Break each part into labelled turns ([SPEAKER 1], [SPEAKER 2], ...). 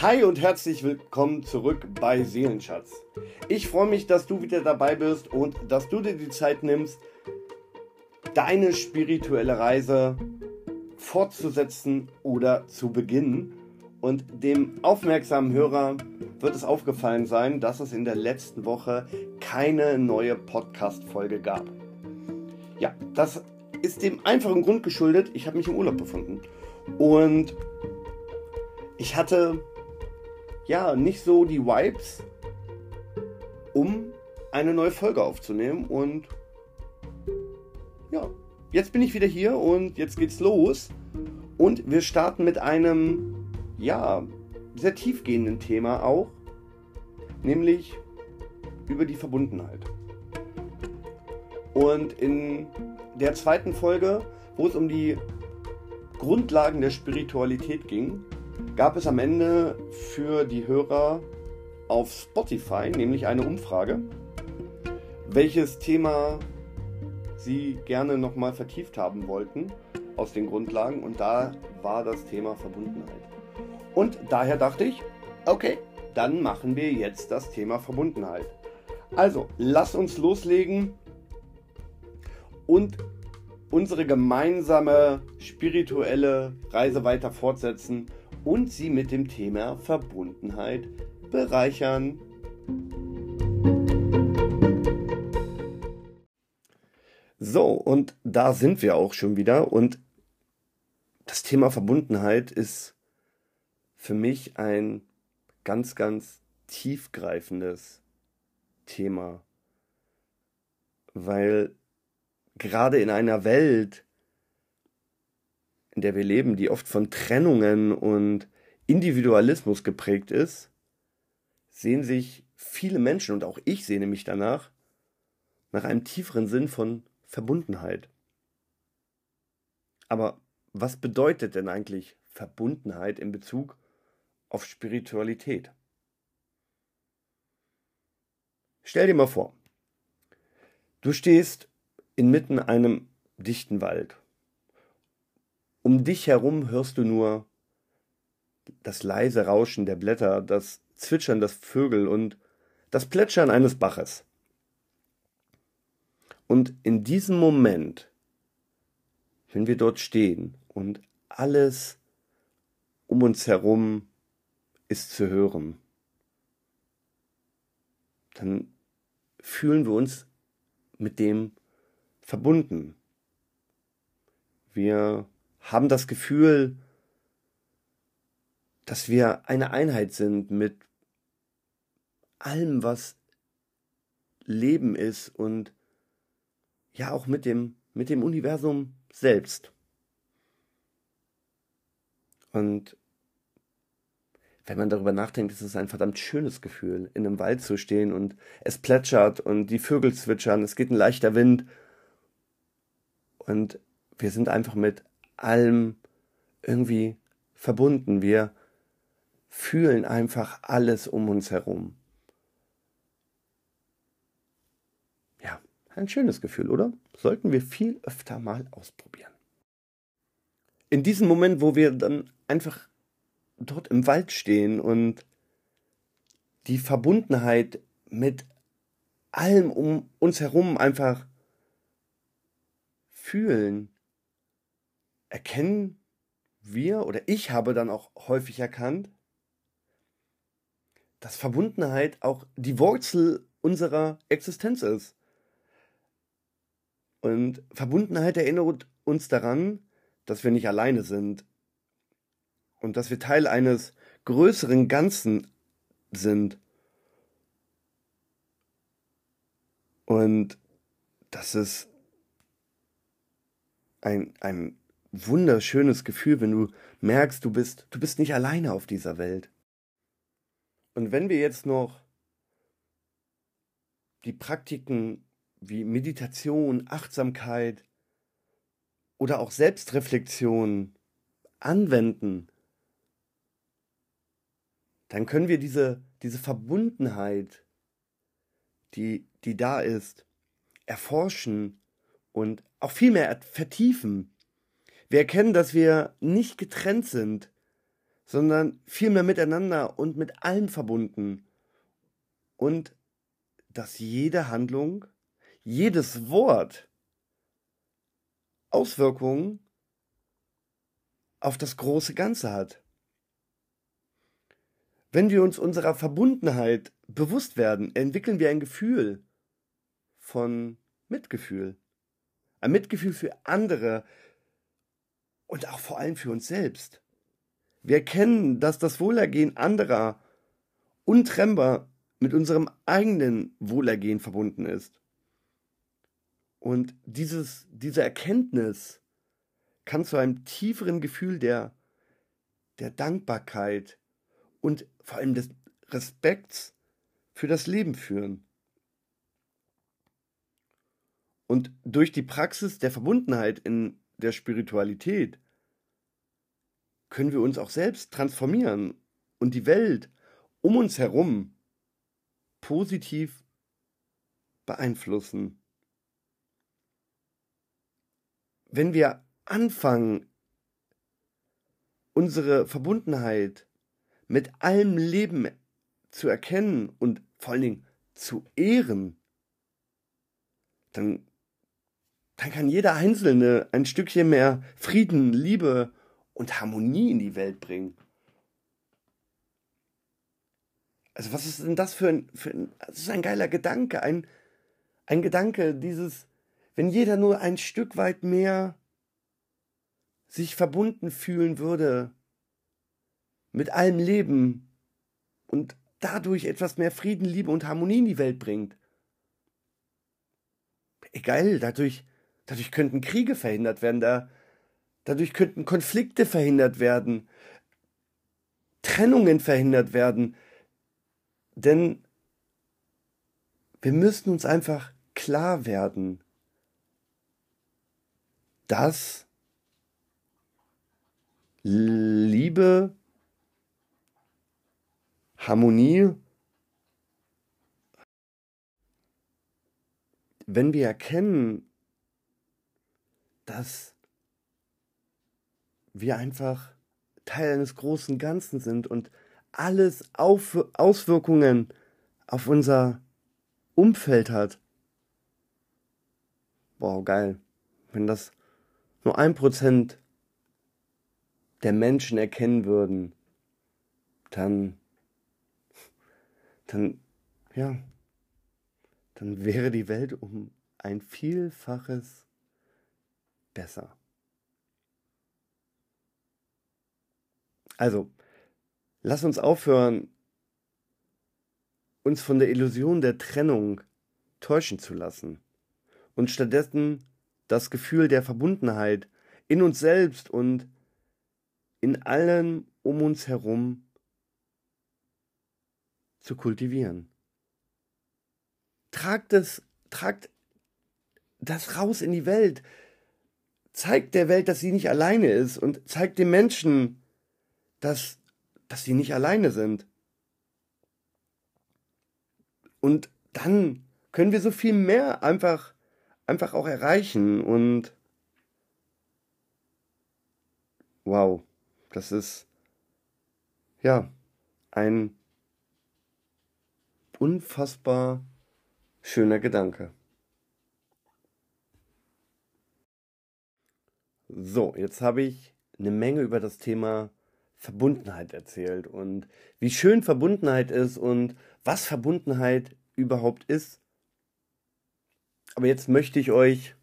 [SPEAKER 1] Hi und herzlich willkommen zurück bei Seelenschatz. Ich freue mich, dass du wieder dabei bist und dass du dir die Zeit nimmst, deine spirituelle Reise fortzusetzen oder zu beginnen. Und dem aufmerksamen Hörer wird es aufgefallen sein, dass es in der letzten Woche keine neue Podcast-Folge gab. Ja, das ist dem einfachen Grund geschuldet, ich habe mich im Urlaub befunden. Und ich hatte ja nicht so die Vibes, um eine neue Folge aufzunehmen. Und ja, jetzt bin ich wieder hier und jetzt geht's los. Und wir starten mit einem, ja, sehr tiefgehenden Thema auch, nämlich über die Verbundenheit. Und in der zweiten Folge, wo es um die Grundlagen der Spiritualität ging, gab es am Ende für die Hörer auf Spotify nämlich eine Umfrage, welches Thema sie gerne nochmal vertieft haben wollten aus den Grundlagen und da war das Thema Verbundenheit. Und daher dachte ich, okay, dann machen wir jetzt das Thema Verbundenheit. Also, lass uns loslegen und unsere gemeinsame spirituelle Reise weiter fortsetzen und sie mit dem Thema Verbundenheit bereichern. So, und da sind wir auch schon wieder. Und das Thema Verbundenheit ist für mich ein ganz, ganz tiefgreifendes Thema. Weil gerade in einer Welt, in der wir leben, die oft von Trennungen und Individualismus geprägt ist, sehen sich viele Menschen und auch ich sehne mich danach nach einem tieferen Sinn von Verbundenheit. Aber was bedeutet denn eigentlich Verbundenheit in Bezug auf Spiritualität? Stell dir mal vor, du stehst inmitten einem dichten Wald um dich herum hörst du nur das leise Rauschen der Blätter, das Zwitschern der Vögel und das Plätschern eines Baches. Und in diesem Moment, wenn wir dort stehen und alles um uns herum ist zu hören, dann fühlen wir uns mit dem verbunden. Wir haben das Gefühl, dass wir eine Einheit sind mit allem, was Leben ist und ja auch mit dem, mit dem Universum selbst. Und wenn man darüber nachdenkt, ist es ein verdammt schönes Gefühl, in einem Wald zu stehen und es plätschert und die Vögel zwitschern, es geht ein leichter Wind und wir sind einfach mit allem irgendwie verbunden. Wir fühlen einfach alles um uns herum. Ja, ein schönes Gefühl, oder? Sollten wir viel öfter mal ausprobieren. In diesem Moment, wo wir dann einfach dort im Wald stehen und die Verbundenheit mit allem um uns herum einfach fühlen, erkennen wir oder ich habe dann auch häufig erkannt, dass Verbundenheit auch die Wurzel unserer Existenz ist. Und Verbundenheit erinnert uns daran, dass wir nicht alleine sind und dass wir Teil eines größeren Ganzen sind. Und das ist ein, ein wunderschönes Gefühl, wenn du merkst, du bist, du bist nicht alleine auf dieser Welt. Und wenn wir jetzt noch die Praktiken wie Meditation, Achtsamkeit oder auch Selbstreflexion anwenden, dann können wir diese, diese Verbundenheit, die, die da ist, erforschen und auch viel mehr vertiefen. Wir erkennen, dass wir nicht getrennt sind, sondern vielmehr miteinander und mit allem verbunden. Und dass jede Handlung, jedes Wort Auswirkungen auf das große Ganze hat. Wenn wir uns unserer Verbundenheit bewusst werden, entwickeln wir ein Gefühl von Mitgefühl. Ein Mitgefühl für andere und auch vor allem für uns selbst. Wir erkennen, dass das Wohlergehen anderer untrennbar mit unserem eigenen Wohlergehen verbunden ist. Und dieses, diese Erkenntnis kann zu einem tieferen Gefühl der, der Dankbarkeit und vor allem des Respekts für das Leben führen. Und durch die Praxis der Verbundenheit in der Spiritualität können wir uns auch selbst transformieren und die Welt um uns herum positiv beeinflussen. Wenn wir anfangen, unsere Verbundenheit mit allem Leben zu erkennen und vor allen Dingen zu ehren, dann, dann kann jeder Einzelne ein Stückchen mehr Frieden, Liebe und Harmonie in die Welt bringen. Also was ist denn das für ein, für ein das ist ein geiler Gedanke, ein, ein Gedanke, dieses, wenn jeder nur ein Stück weit mehr sich verbunden fühlen würde mit allem Leben und dadurch etwas mehr Frieden, Liebe und Harmonie in die Welt bringt. Egal, dadurch, dadurch könnten Kriege verhindert werden, da, dadurch könnten Konflikte verhindert werden, Trennungen verhindert werden, denn wir müssen uns einfach klar werden, dass Liebe, Harmonie, wenn wir erkennen, dass wir einfach Teil eines großen Ganzen sind und alles Auf Auswirkungen auf unser Umfeld hat. Wow, geil. Wenn das nur ein Prozent der Menschen erkennen würden, dann, dann, ja, dann wäre die Welt um ein Vielfaches besser. Also, lass uns aufhören, uns von der Illusion der Trennung täuschen zu lassen und stattdessen das Gefühl der Verbundenheit in uns selbst und in allem um uns herum zu kultivieren. Tragt es, tragt das raus in die Welt. Zeigt der Welt, dass sie nicht alleine ist und zeigt den Menschen, dass, dass sie nicht alleine sind. Und dann können wir so viel mehr einfach, einfach auch erreichen und wow. Das ist ja ein unfassbar schöner Gedanke. So, jetzt habe ich eine Menge über das Thema Verbundenheit erzählt und wie schön Verbundenheit ist und was Verbundenheit überhaupt ist. Aber jetzt möchte ich euch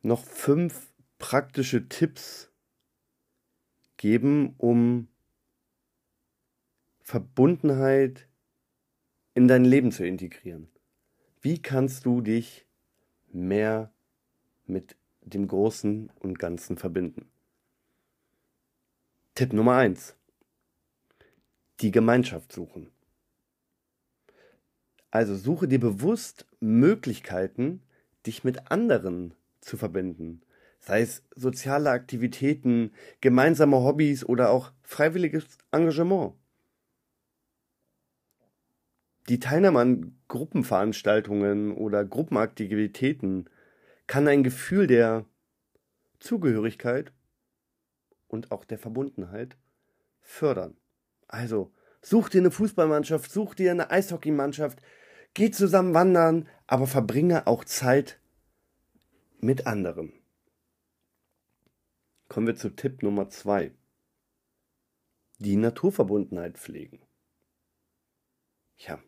[SPEAKER 1] noch fünf praktische Tipps geben, um Verbundenheit in dein Leben zu integrieren. Wie kannst du dich mehr mit dem Großen und Ganzen verbinden? Tipp Nummer eins: Die Gemeinschaft suchen. Also suche dir bewusst Möglichkeiten, dich mit anderen zu verbinden sei es soziale Aktivitäten, gemeinsame Hobbys oder auch freiwilliges Engagement. Die Teilnahme an Gruppenveranstaltungen oder Gruppenaktivitäten kann ein Gefühl der Zugehörigkeit und auch der Verbundenheit fördern. Also, such dir eine Fußballmannschaft, such dir eine Eishockeymannschaft, geh zusammen wandern, aber verbringe auch Zeit mit anderen. Kommen wir zu Tipp Nummer zwei: Die Naturverbundenheit pflegen. Ja,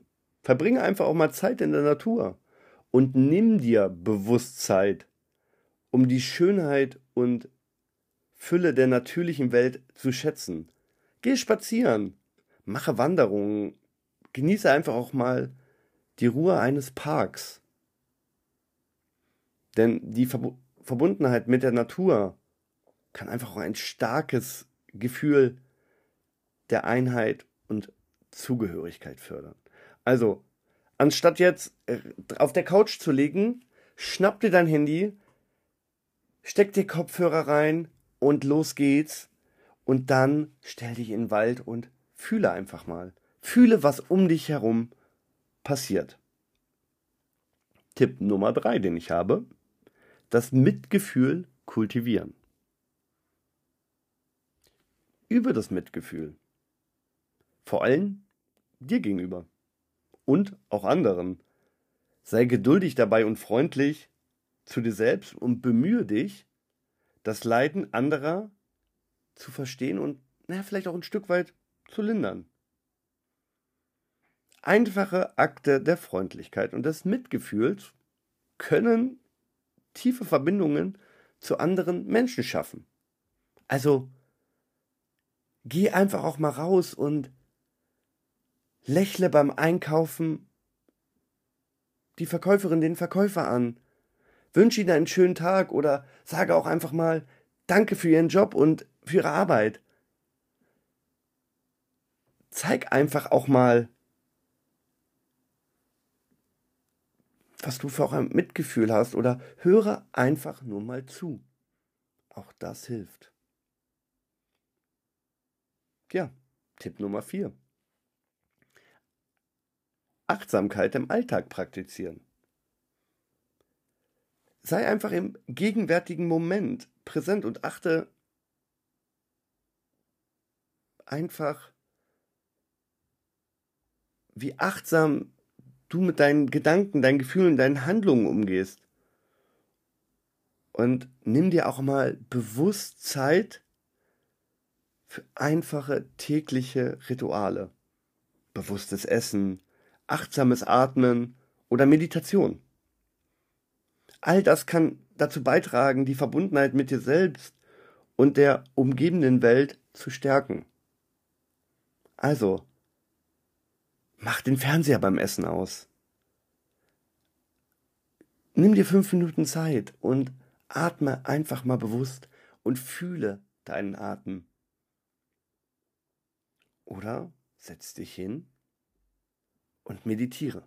[SPEAKER 1] verbringe einfach auch mal Zeit in der Natur und nimm dir bewusst Zeit, um die Schönheit und Fülle der natürlichen Welt zu schätzen. Geh spazieren, mache Wanderungen, genieße einfach auch mal die Ruhe eines Parks. Denn die Verb Verbundenheit mit der Natur kann einfach auch ein starkes Gefühl der Einheit und Zugehörigkeit fördern. Also, anstatt jetzt äh, auf der Couch zu liegen, schnapp dir dein Handy, steck dir Kopfhörer rein und los geht's. Und dann stell dich in den Wald und fühle einfach mal. Fühle, was um dich herum passiert. Tipp Nummer drei, den ich habe, das Mitgefühl kultivieren. Übe das Mitgefühl. Vor allem dir gegenüber. Und auch anderen. Sei geduldig dabei und freundlich zu dir selbst und bemühe dich, das Leiden anderer zu verstehen und naja, vielleicht auch ein Stück weit zu lindern. Einfache Akte der Freundlichkeit und des Mitgefühls können tiefe Verbindungen zu anderen Menschen schaffen. Also geh einfach auch mal raus und lächle beim Einkaufen die Verkäuferin, den Verkäufer an wünsche ihnen einen schönen Tag oder sage auch einfach mal Danke für ihren Job und für ihre Arbeit. Zeig einfach auch mal, was du für auch ein Mitgefühl hast oder höre einfach nur mal zu. Auch das hilft. Ja, Tipp Nummer 4. Achtsamkeit im Alltag praktizieren sei einfach im gegenwärtigen Moment präsent und achte einfach, wie achtsam du mit deinen Gedanken, deinen Gefühlen, deinen Handlungen umgehst. Und nimm dir auch mal bewusst Zeit für einfache tägliche Rituale. Bewusstes Essen, achtsames Atmen oder Meditation. All das kann dazu beitragen, die Verbundenheit mit dir selbst und der umgebenden Welt zu stärken. Also, mach den Fernseher beim Essen aus. Nimm dir fünf Minuten Zeit und atme einfach mal bewusst und fühle deinen Atem. Oder setz dich hin und meditiere.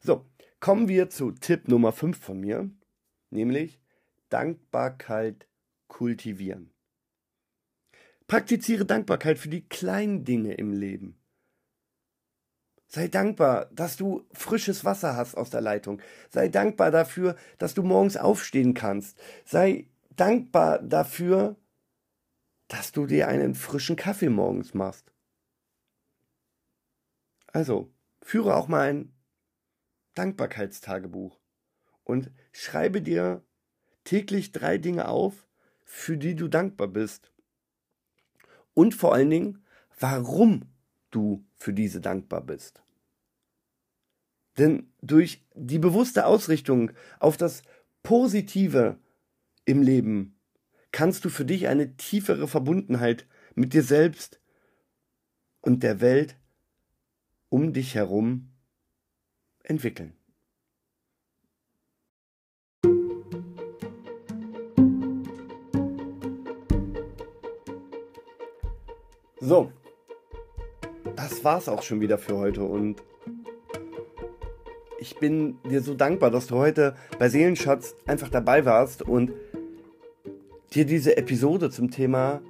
[SPEAKER 1] So, Kommen wir zu Tipp Nummer 5 von mir, nämlich Dankbarkeit kultivieren. Praktiziere Dankbarkeit für die kleinen Dinge im Leben. Sei dankbar, dass du frisches Wasser hast aus der Leitung. Sei dankbar dafür, dass du morgens aufstehen kannst. Sei dankbar dafür, dass du dir einen frischen Kaffee morgens machst. Also, führe auch mal ein Dankbarkeitstagebuch und schreibe dir täglich drei Dinge auf, für die du dankbar bist. Und vor allen Dingen, warum du für diese dankbar bist. Denn durch die bewusste Ausrichtung auf das Positive im Leben kannst du für dich eine tiefere Verbundenheit mit dir selbst und der Welt um dich herum entwickeln. So, das war's auch schon wieder für heute und ich bin dir so dankbar, dass du heute bei Seelenschatz einfach dabei warst und dir diese Episode zum Thema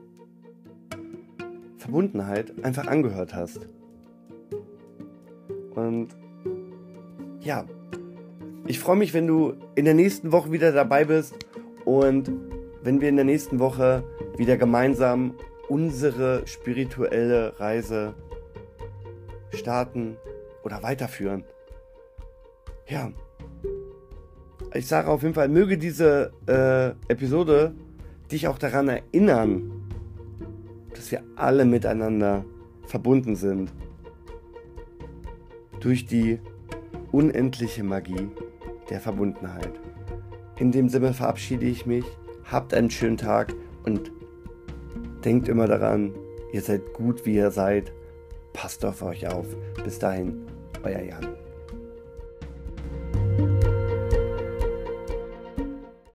[SPEAKER 1] Verbundenheit einfach angehört hast. Ja, ich freue mich, wenn du in der nächsten Woche wieder dabei bist und wenn wir in der nächsten Woche wieder gemeinsam unsere spirituelle Reise starten oder weiterführen. Ja. Ich sage auf jeden Fall, möge diese äh, Episode dich auch daran erinnern, dass wir alle miteinander verbunden sind. Durch die unendliche Magie der Verbundenheit. In dem Sinne verabschiede ich mich. Habt einen schönen Tag und denkt immer daran, ihr seid gut, wie ihr seid. Passt auf euch auf. Bis dahin, euer Jan.